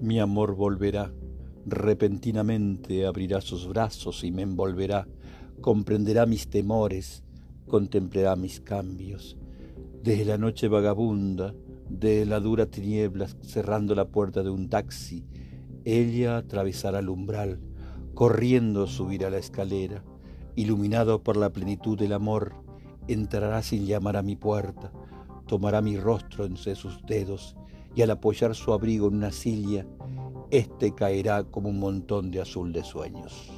Mi amor volverá, repentinamente abrirá sus brazos y me envolverá, comprenderá mis temores, contemplará mis cambios. Desde la noche vagabunda, de la dura tiniebla, cerrando la puerta de un taxi, ella atravesará el umbral, corriendo subirá la escalera, iluminado por la plenitud del amor, entrará sin llamar a mi puerta, tomará mi rostro entre sus dedos y al apoyar su abrigo en una silla, éste caerá como un montón de azul de sueños.